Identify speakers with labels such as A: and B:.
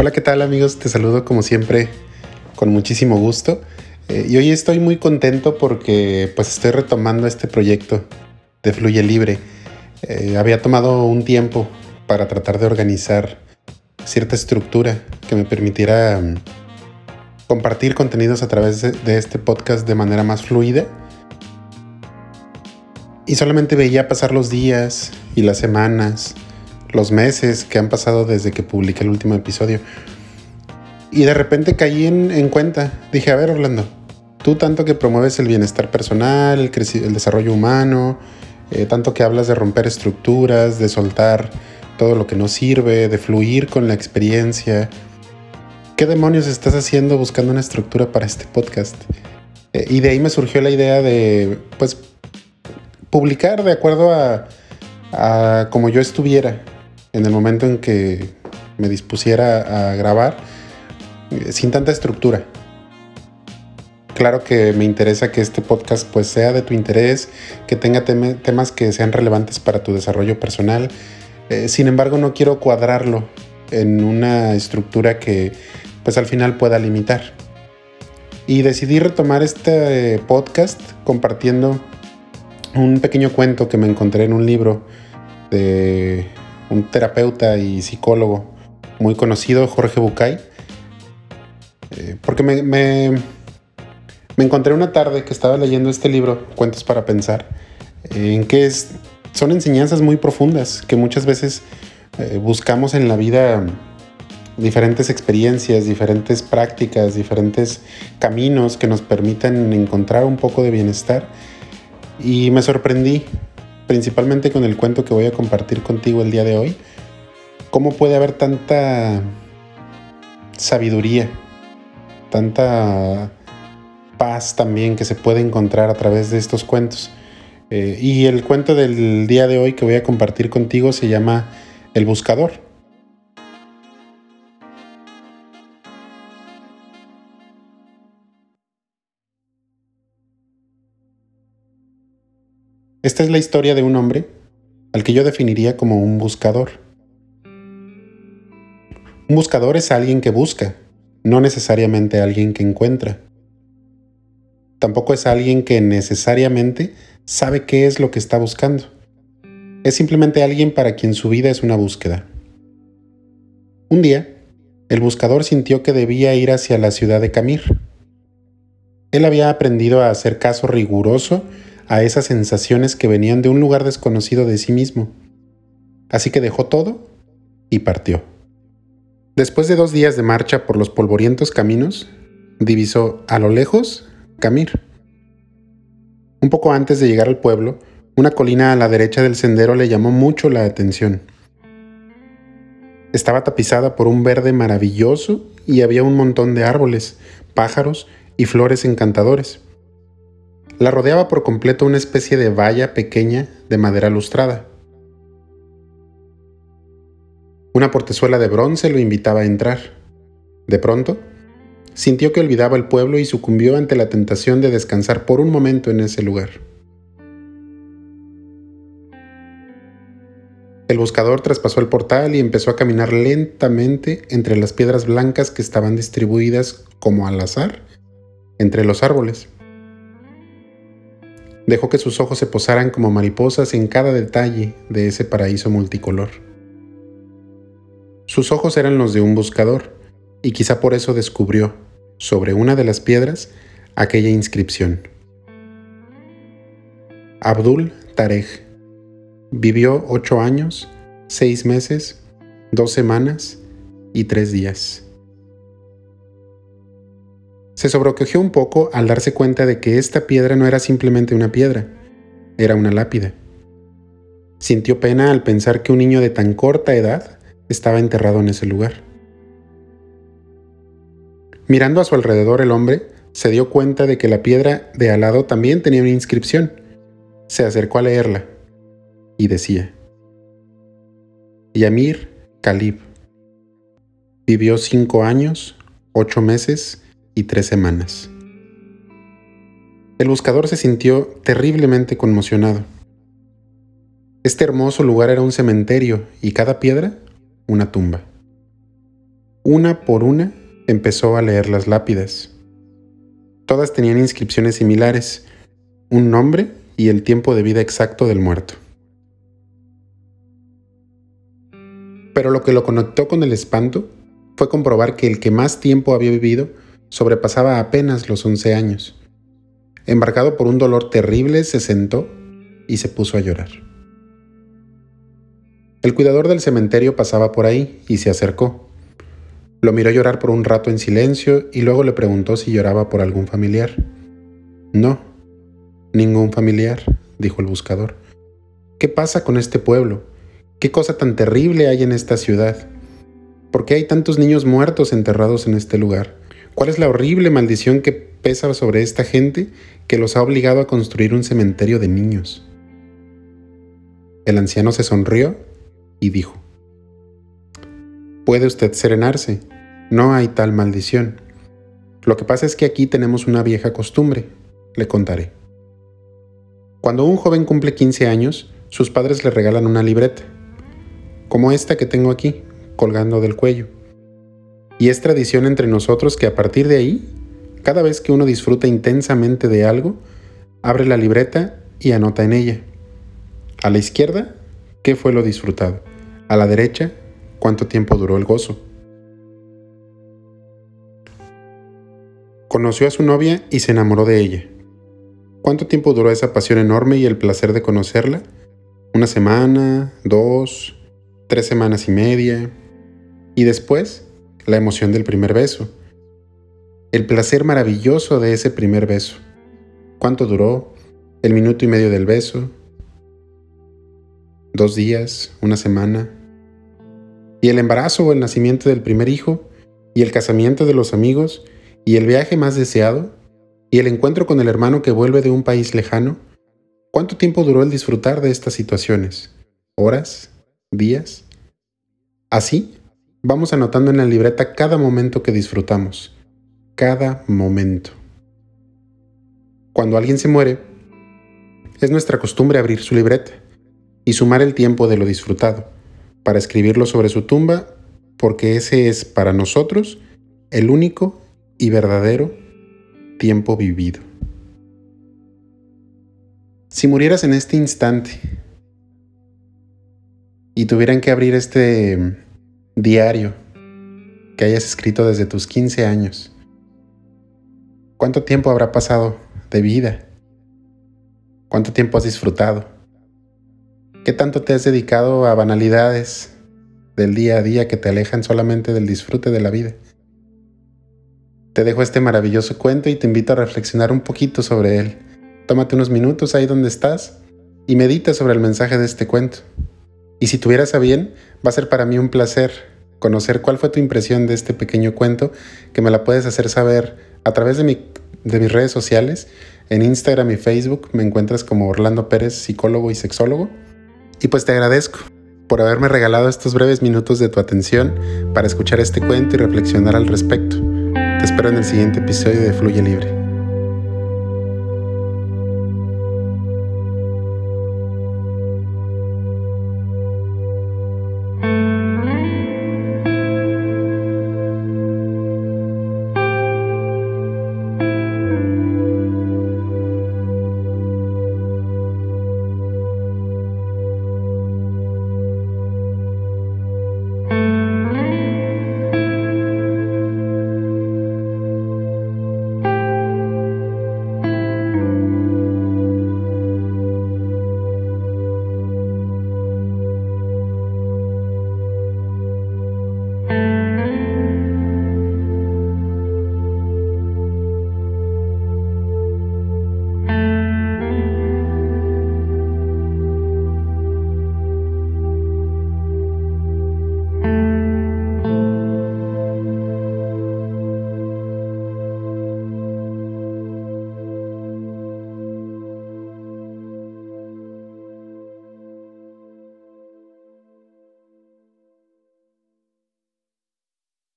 A: Hola, ¿qué tal amigos? Te saludo como siempre con muchísimo gusto. Eh, y hoy estoy muy contento porque pues estoy retomando este proyecto de Fluye Libre. Eh, había tomado un tiempo para tratar de organizar cierta estructura que me permitiera mm, compartir contenidos a través de este podcast de manera más fluida. Y solamente veía pasar los días y las semanas los meses que han pasado desde que publiqué el último episodio. Y de repente caí en, cuenta. Dije, a ver Orlando, tú tanto que promueves el bienestar personal, el, el desarrollo humano, eh, tanto que hablas de romper estructuras, de soltar todo lo que no sirve, de fluir con la experiencia. ¿Qué demonios estás haciendo buscando una estructura para este podcast? Eh, y de ahí me surgió la idea de, pues, publicar de acuerdo a, a como yo estuviera en el momento en que me dispusiera a grabar eh, sin tanta estructura. Claro que me interesa que este podcast pues sea de tu interés, que tenga temas que sean relevantes para tu desarrollo personal. Eh, sin embargo, no quiero cuadrarlo en una estructura que pues al final pueda limitar. Y decidí retomar este podcast compartiendo un pequeño cuento que me encontré en un libro de un terapeuta y psicólogo muy conocido, Jorge Bucay. Eh, porque me, me, encontré una tarde que estaba leyendo este libro, Cuentos para Pensar, en que es, son enseñanzas muy profundas que muchas veces eh, buscamos en la vida diferentes experiencias, diferentes prácticas, diferentes caminos que nos permitan encontrar un poco de bienestar. Y me sorprendí principalmente con el cuento que voy a compartir contigo el día de hoy, cómo puede haber tanta sabiduría, tanta paz también que se puede encontrar a través de estos cuentos. Eh, y el cuento del día de hoy que voy a compartir contigo se llama El Buscador. Esta es la historia de un hombre al que yo definiría como un buscador. Un buscador es alguien que busca, no necesariamente alguien que encuentra. Tampoco es alguien que necesariamente sabe qué es lo que está buscando. Es simplemente alguien para quien su vida es una búsqueda. Un día, el buscador sintió que debía ir hacia la ciudad de Camir. Él había aprendido a hacer caso riguroso a esas sensaciones que venían de un lugar desconocido de sí mismo. Así que dejó todo y partió. Después de dos días de marcha por los polvorientos caminos, divisó a lo lejos Camir. Un poco antes de llegar al pueblo, una colina a la derecha del sendero le llamó mucho la atención. Estaba tapizada por un verde maravilloso y había un montón de árboles, pájaros y flores encantadores. La rodeaba por completo una especie de valla pequeña de madera lustrada. Una portezuela de bronce lo invitaba a entrar. De pronto, sintió que olvidaba el pueblo y sucumbió ante la tentación de descansar por un momento en ese lugar. El buscador traspasó el portal y empezó a caminar lentamente entre las piedras blancas que estaban distribuidas como al azar entre los árboles. Dejó que sus ojos se posaran como mariposas en cada detalle de ese paraíso multicolor. Sus ojos eran los de un buscador, y quizá por eso descubrió, sobre una de las piedras, aquella inscripción. Abdul Tarek vivió ocho años, seis meses, dos semanas y tres días. Se sobrecogió un poco al darse cuenta de que esta piedra no era simplemente una piedra, era una lápida. Sintió pena al pensar que un niño de tan corta edad estaba enterrado en ese lugar. Mirando a su alrededor el hombre se dio cuenta de que la piedra de al lado también tenía una inscripción. Se acercó a leerla y decía, Yamir Kalib vivió cinco años, ocho meses y tres semanas. El buscador se sintió terriblemente conmocionado. Este hermoso lugar era un cementerio y cada piedra una tumba. una por una empezó a leer las lápidas. Todas tenían inscripciones similares, un nombre y el tiempo de vida exacto del muerto. Pero lo que lo conectó con el espanto fue comprobar que el que más tiempo había vivido sobrepasaba apenas los 11 años. Embarcado por un dolor terrible, se sentó y se puso a llorar. El cuidador del cementerio pasaba por ahí y se acercó. Lo miró llorar por un rato en silencio y luego le preguntó si lloraba por algún familiar. No, ningún familiar, dijo el buscador. ¿Qué pasa con este pueblo? ¿Qué cosa tan terrible hay en esta ciudad? ¿Por qué hay tantos niños muertos enterrados en este lugar? ¿Cuál es la horrible maldición que pesa sobre esta gente que los ha obligado a construir un cementerio de niños? El anciano se sonrió y dijo, Puede usted serenarse, no hay tal maldición. Lo que pasa es que aquí tenemos una vieja costumbre, le contaré. Cuando un joven cumple 15 años, sus padres le regalan una libreta, como esta que tengo aquí, colgando del cuello. Y es tradición entre nosotros que a partir de ahí, cada vez que uno disfruta intensamente de algo, abre la libreta y anota en ella. A la izquierda, ¿qué fue lo disfrutado? A la derecha, ¿cuánto tiempo duró el gozo? Conoció a su novia y se enamoró de ella. ¿Cuánto tiempo duró esa pasión enorme y el placer de conocerla? ¿Una semana? ¿Dos? ¿Tres semanas y media? Y después, la emoción del primer beso. El placer maravilloso de ese primer beso. ¿Cuánto duró? ¿El minuto y medio del beso? ¿Dos días? ¿Una semana? ¿Y el embarazo o el nacimiento del primer hijo? ¿Y el casamiento de los amigos? ¿Y el viaje más deseado? ¿Y el encuentro con el hermano que vuelve de un país lejano? ¿Cuánto tiempo duró el disfrutar de estas situaciones? ¿Horas? ¿Días? Así, vamos anotando en la libreta cada momento que disfrutamos. Cada momento. Cuando alguien se muere, es nuestra costumbre abrir su libreta y sumar el tiempo de lo disfrutado, para escribirlo sobre su tumba, porque ese es para nosotros el único y verdadero tiempo vivido. Si murieras en este instante y tuvieran que abrir este diario que hayas escrito desde tus 15 años, ¿cuánto tiempo habrá pasado de vida? ¿Cuánto tiempo has disfrutado? ¿Qué tanto te has dedicado a banalidades del día a día que te alejan solamente del disfrute de la vida? Te dejo este maravilloso cuento y te invito a reflexionar un poquito sobre él. Tómate unos minutos ahí donde estás y medita sobre el mensaje de este cuento. Y si tuvieras a bien, va a ser para mí un placer conocer cuál fue tu impresión de este pequeño cuento, que me la puedes hacer saber a través de, mi, de mis redes sociales. En Instagram y Facebook me encuentras como Orlando Pérez, psicólogo y sexólogo. Y pues te agradezco por haberme regalado estos breves minutos de tu atención para escuchar este cuento y reflexionar al respecto. Te espero en el siguiente episodio de Fluye Libre.